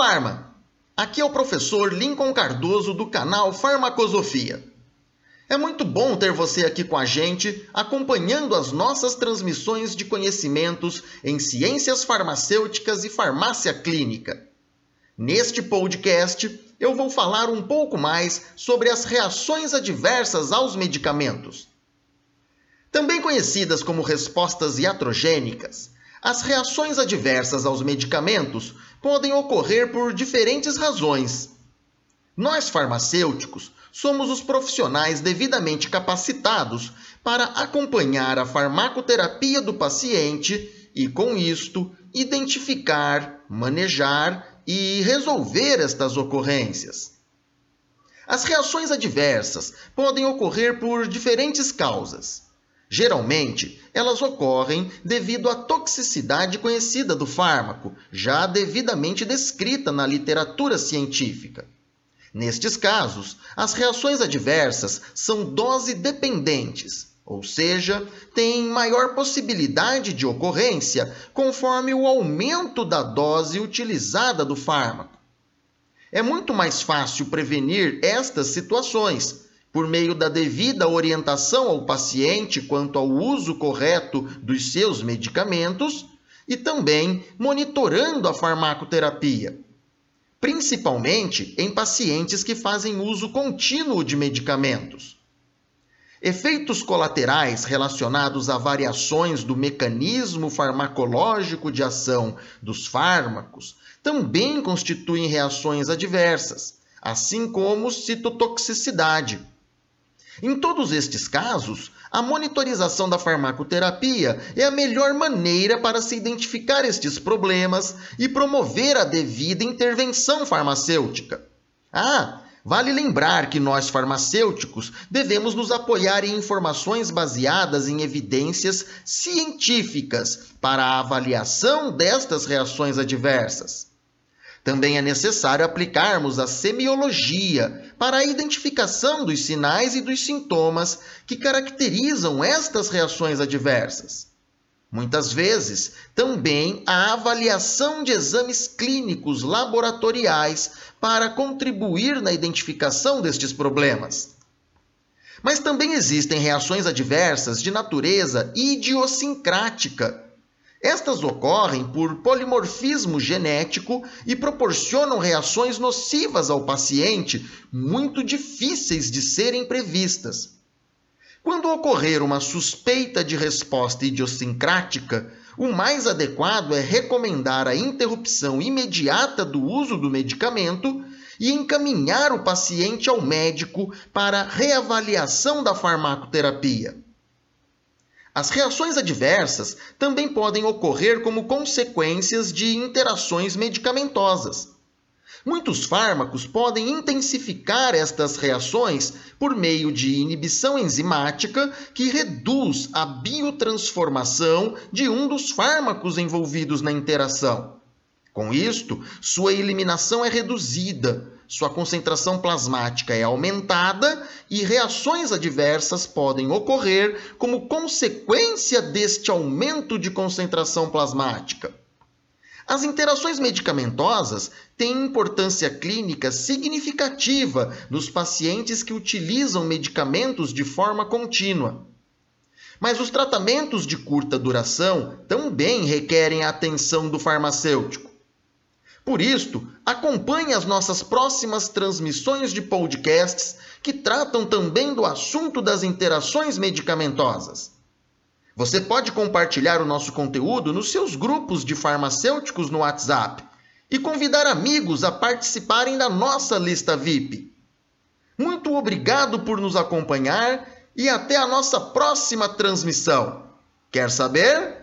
Farma! Aqui é o professor Lincoln Cardoso do canal Farmacosofia. É muito bom ter você aqui com a gente, acompanhando as nossas transmissões de conhecimentos em ciências farmacêuticas e farmácia clínica. Neste podcast, eu vou falar um pouco mais sobre as reações adversas aos medicamentos. Também conhecidas como respostas iatrogênicas, as reações adversas aos medicamentos podem ocorrer por diferentes razões. Nós farmacêuticos somos os profissionais devidamente capacitados para acompanhar a farmacoterapia do paciente e, com isto, identificar, manejar e resolver estas ocorrências. As reações adversas podem ocorrer por diferentes causas. Geralmente, elas ocorrem devido à toxicidade conhecida do fármaco, já devidamente descrita na literatura científica. Nestes casos, as reações adversas são dose dependentes, ou seja, têm maior possibilidade de ocorrência conforme o aumento da dose utilizada do fármaco. É muito mais fácil prevenir estas situações por meio da devida orientação ao paciente quanto ao uso correto dos seus medicamentos e também monitorando a farmacoterapia, principalmente em pacientes que fazem uso contínuo de medicamentos. Efeitos colaterais relacionados a variações do mecanismo farmacológico de ação dos fármacos também constituem reações adversas, assim como citotoxicidade em todos estes casos, a monitorização da farmacoterapia é a melhor maneira para se identificar estes problemas e promover a devida intervenção farmacêutica. Ah, vale lembrar que nós farmacêuticos devemos nos apoiar em informações baseadas em evidências científicas para a avaliação destas reações adversas. Também é necessário aplicarmos a semiologia para a identificação dos sinais e dos sintomas que caracterizam estas reações adversas. Muitas vezes, também a avaliação de exames clínicos laboratoriais para contribuir na identificação destes problemas. Mas também existem reações adversas de natureza idiosincrática estas ocorrem por polimorfismo genético e proporcionam reações nocivas ao paciente, muito difíceis de serem previstas. Quando ocorrer uma suspeita de resposta idiosincrática, o mais adequado é recomendar a interrupção imediata do uso do medicamento e encaminhar o paciente ao médico para reavaliação da farmacoterapia. As reações adversas também podem ocorrer como consequências de interações medicamentosas. Muitos fármacos podem intensificar estas reações por meio de inibição enzimática que reduz a biotransformação de um dos fármacos envolvidos na interação. Com isto, sua eliminação é reduzida, sua concentração plasmática é aumentada e reações adversas podem ocorrer como consequência deste aumento de concentração plasmática. As interações medicamentosas têm importância clínica significativa nos pacientes que utilizam medicamentos de forma contínua. Mas os tratamentos de curta duração também requerem a atenção do farmacêutico. Por isto, acompanhe as nossas próximas transmissões de podcasts que tratam também do assunto das interações medicamentosas. Você pode compartilhar o nosso conteúdo nos seus grupos de farmacêuticos no WhatsApp e convidar amigos a participarem da nossa lista VIP. Muito obrigado por nos acompanhar e até a nossa próxima transmissão. Quer saber?